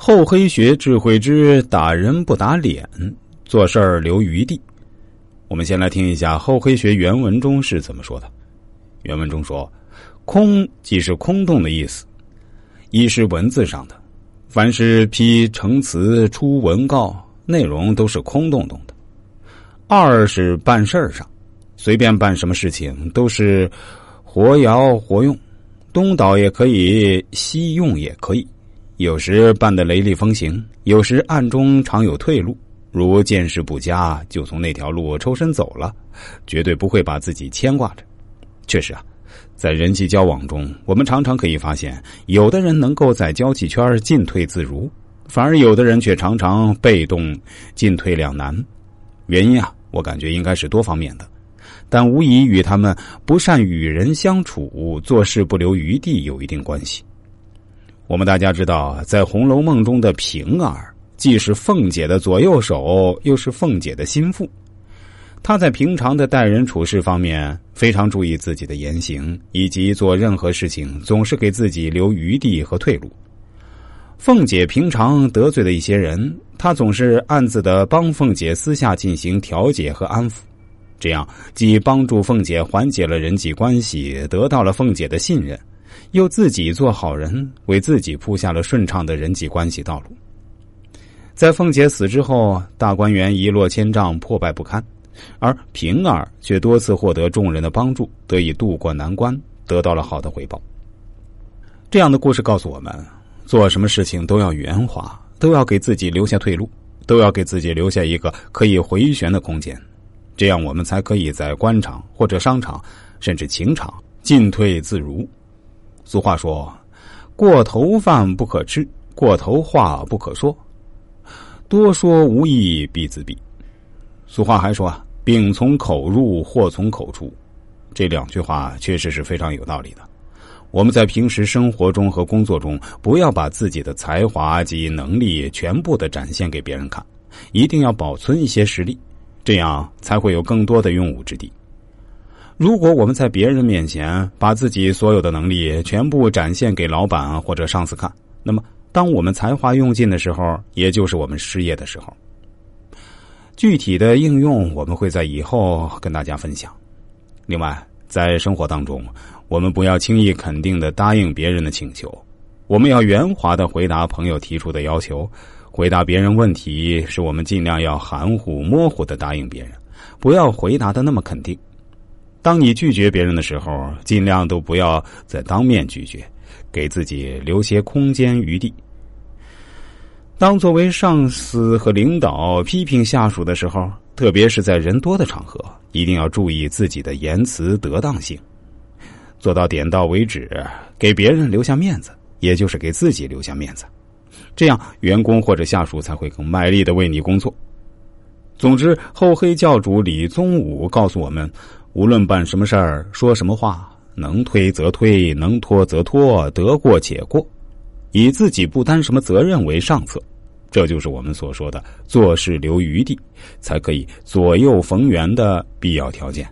厚黑学智慧之打人不打脸，做事儿留余地。我们先来听一下厚黑学原文中是怎么说的。原文中说：“空即是空洞的意思，一是文字上的，凡是批成词、出文告，内容都是空洞洞的；二是办事儿上，随便办什么事情都是活摇活用，东倒也可以，西用也可以。”有时办得雷厉风行，有时暗中常有退路。如见识不佳，就从那条路抽身走了，绝对不会把自己牵挂着。确实啊，在人际交往中，我们常常可以发现，有的人能够在交际圈进退自如，反而有的人却常常被动进退两难。原因啊，我感觉应该是多方面的，但无疑与他们不善与人相处、做事不留余地有一定关系。我们大家知道，在《红楼梦》中的平儿，既是凤姐的左右手，又是凤姐的心腹。她在平常的待人处事方面非常注意自己的言行，以及做任何事情总是给自己留余地和退路。凤姐平常得罪了一些人，她总是暗自的帮凤姐私下进行调解和安抚，这样既帮助凤姐缓解了人际关系，得到了凤姐的信任。又自己做好人，为自己铺下了顺畅的人际关系道路。在凤姐死之后，大观园一落千丈，破败不堪，而平儿却多次获得众人的帮助，得以渡过难关，得到了好的回报。这样的故事告诉我们：做什么事情都要圆滑，都要给自己留下退路，都要给自己留下一个可以回旋的空间，这样我们才可以在官场或者商场，甚至情场进退自如。俗话说：“过头饭不可吃，过头话不可说，多说无益必自毙。”俗话还说：“啊，病从口入，祸从口出。”这两句话确实是非常有道理的。我们在平时生活中和工作中，不要把自己的才华及能力全部的展现给别人看，一定要保存一些实力，这样才会有更多的用武之地。如果我们在别人面前把自己所有的能力全部展现给老板或者上司看，那么当我们才华用尽的时候，也就是我们失业的时候。具体的应用我们会在以后跟大家分享。另外，在生活当中，我们不要轻易肯定的答应别人的请求，我们要圆滑的回答朋友提出的要求，回答别人问题是我们尽量要含糊模糊的答应别人，不要回答的那么肯定。当你拒绝别人的时候，尽量都不要再当面拒绝，给自己留些空间余地。当作为上司和领导批评下属的时候，特别是在人多的场合，一定要注意自己的言辞得当性，做到点到为止，给别人留下面子，也就是给自己留下面子，这样员工或者下属才会更卖力的为你工作。总之，厚黑教主李宗武告诉我们。无论办什么事儿，说什么话，能推则推，能拖则拖，得过且过，以自己不担什么责任为上策，这就是我们所说的做事留余地，才可以左右逢源的必要条件。